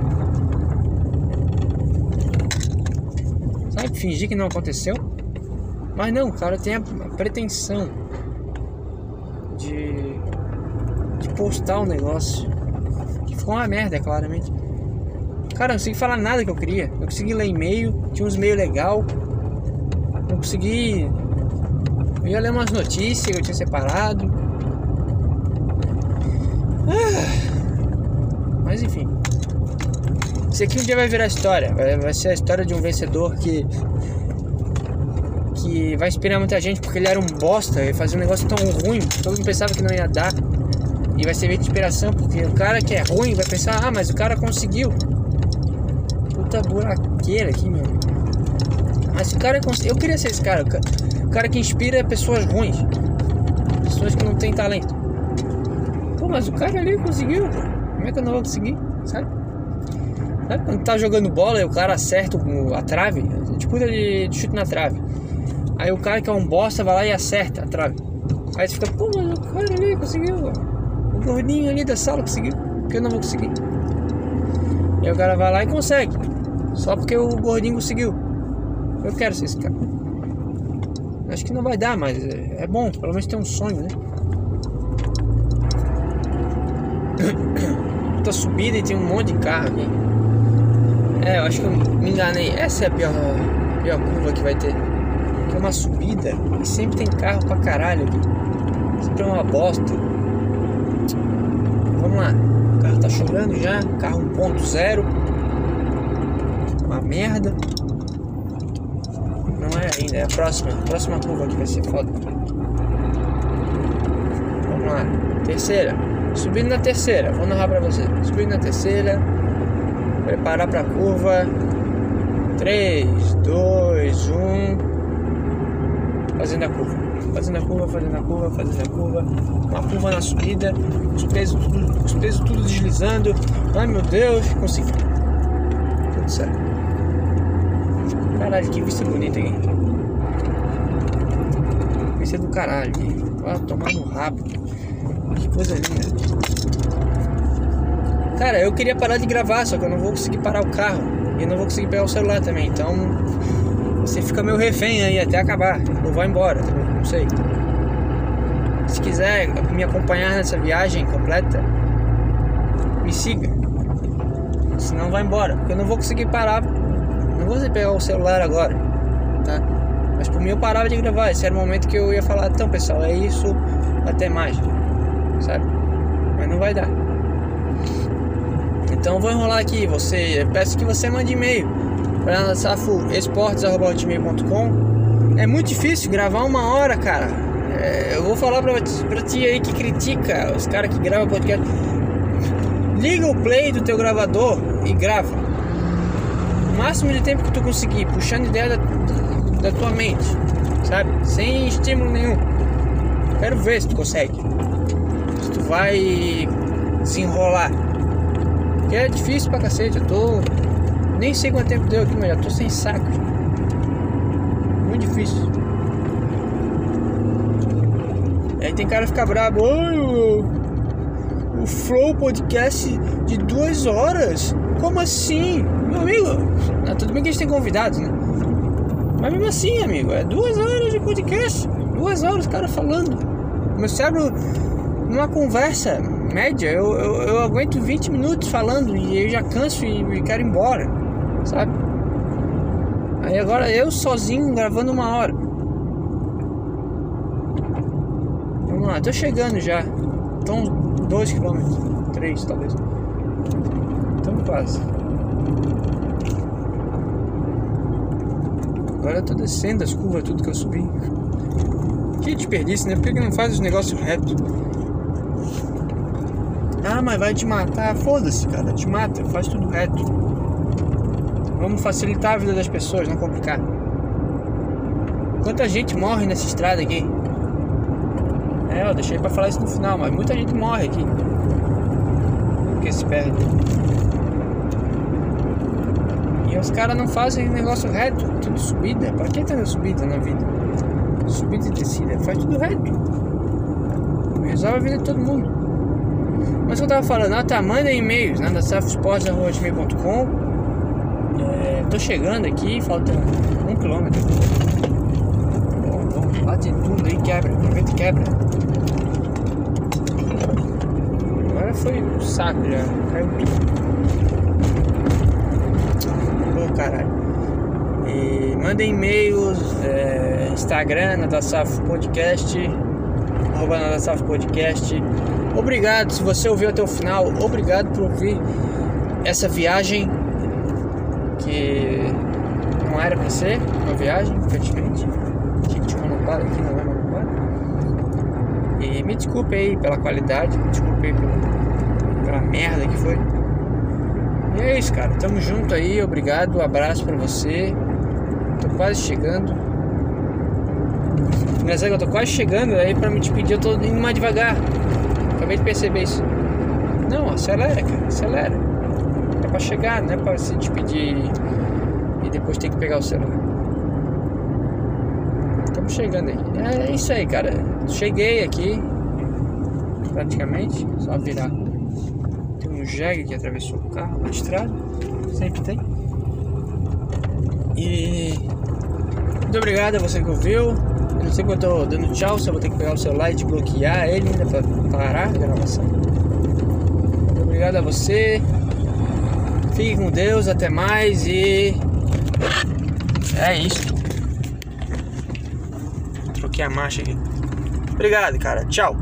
Sabe? Fingir que não aconteceu. Mas não, o cara tem a, pretensão de postar o um negócio. Que ficou uma merda, claramente. Cara, eu não consegui falar nada que eu queria. Eu consegui ler e-mail, tinha uns e-mail legal não consegui. Eu ia ler umas notícias que eu tinha separado. Ah, mas enfim. Isso aqui um dia vai virar história. Vai ser a história de um vencedor que. Que vai inspirar muita gente porque ele era um bosta e fazia um negócio tão ruim. Todo mundo pensava que não ia dar. E vai servir de inspiração porque o cara que é ruim vai pensar: ah, mas o cara conseguiu. Puta buraqueira aqui, meu. Mas o cara Eu queria ser esse cara. O cara que inspira pessoas ruins. Pessoas que não têm talento. Pô, mas o cara ali conseguiu. Como é que eu não vou conseguir? Sabe? Sabe quando tá jogando bola e o cara acerta a trave? Tipo de, de chute na trave. Aí o cara que é um bosta vai lá e acerta a trave. Aí você fica, pô, mas o cara ali conseguiu, Gordinho ali da sala conseguiu. Porque eu não vou conseguir. E o cara vai lá e consegue. Só porque o gordinho conseguiu. Eu quero ser esse cara. Acho que não vai dar, mas é, é bom, pelo menos tem um sonho, né? Tá subida e tem um monte de carro aqui. É, eu acho que eu me enganei. Essa é a pior, pior curva que vai ter. Que é uma subida e sempre tem carro pra caralho aqui. Sempre é uma bosta. Vamos lá. O carro tá chorando já. Carro 1.0. Uma merda. Não é ainda, é a próxima. A próxima curva que vai ser foda. Vamos lá. Terceira. Subindo na terceira. Vou narrar pra você. Subindo na terceira. Preparar pra curva. 3, 2, 1. Fazendo a curva. Fazendo a curva, fazendo a curva, fazendo a curva. Uma curva na subida. Os pesos tudo, os pesos tudo deslizando. Ai meu Deus, consegui. Tudo certo. Caralho, que vista bonita aqui. Vista do caralho. Vai tomar no rabo. Que coisa linda. Cara, eu queria parar de gravar, só que eu não vou conseguir parar o carro. E não vou conseguir pegar o celular também. Então você fica meio refém aí até acabar. Ou vai embora também, não sei. Se quiser me acompanhar nessa viagem completa, me siga. Senão vai embora. Porque eu não vou conseguir parar. Não vou conseguir pegar o celular agora. Tá? Mas por mim eu parava de gravar. Esse era o momento que eu ia falar, então pessoal, é isso, até mais. Sabe? Mas não vai dar. Então vou enrolar aqui. Você peço que você mande e-mail para safoesportes@hotmail.com. É muito difícil gravar uma hora, cara. É, eu vou falar pra, pra ti aí que critica os caras que gravam podcast. Liga o play do teu gravador e grava. O máximo de tempo que tu conseguir, puxando ideia da, da tua mente, sabe? Sem estímulo nenhum. Quero ver se tu consegue. Se tu vai desenrolar. Porque é difícil pra cacete. Eu tô. Nem sei quanto tempo deu aqui, mas já tô sem saco. Muito difícil. Aí tem cara que fica brabo. Ai, o, o Flow Podcast de duas horas? Como assim? Meu amigo, ah, tudo bem que a gente tem convidados, né? Mas mesmo assim, amigo, é duas horas de podcast. Duas horas, cara falando. Meu cérebro, numa conversa média, eu, eu, eu aguento 20 minutos falando e eu já canso e, e quero ir embora, sabe? Aí agora eu sozinho gravando uma hora. Vamos lá, tô chegando já. Então, 2 km, 3 talvez. Estamos quase. Agora eu tô descendo as curvas, tudo que eu subi. Que desperdício, né? Por que, que não faz os negócios reto? Ah, mas vai te matar. Foda-se, cara. Te mata. Faz tudo reto. Vamos facilitar a vida das pessoas, não complicar. Quanta gente morre nessa estrada aqui? É, eu deixei pra falar isso no final, mas muita gente morre aqui. Porque se perde. E os caras não fazem negócio reto, tudo subida. Pra que tá subida na vida? Subida e descida, faz tudo reto. Resolve a vida de todo mundo. Mas eu tava falando, ah tá, manda e-mails, né, da safesports.com é, Tô chegando aqui, falta um quilômetro. Bom, bom, bate tudo aí, quebra, aproveita e quebra. Agora foi um saco já, caiu tudo. Oh, caralho. E mandem e-mails, é, Instagram, Natasaf Podcast, arroba Natasaf Podcast. Obrigado, se você ouviu até o final, obrigado por ouvir essa viagem que não era pra ser uma viagem, infelizmente. Tinha que tinha uma aqui, não é uma. E me desculpe aí pela qualidade, me desculpe aí pela, pela merda que foi. E é isso, cara. Tamo junto aí, obrigado, um abraço pra você. Tô quase chegando. Engraçado que eu tô quase chegando, aí pra me despedir eu tô indo mais devagar. Acabei de perceber isso. Não, acelera, cara, acelera. É pra chegar, não é pra se despedir e depois ter que pegar o celular. Estamos chegando aí. É isso aí, cara. Cheguei aqui. Praticamente. Só virar. Tem um jegue que atravessou o carro na estrada. Sempre tem. E muito obrigado a você que ouviu. não sei quando eu tô dando tchau, se eu vou ter que pegar o celular e desbloquear ele ainda pra parar a gravação. Muito obrigado a você. Fique com Deus, até mais e. É isso. Troquei a marcha aqui. Obrigado, cara. Tchau.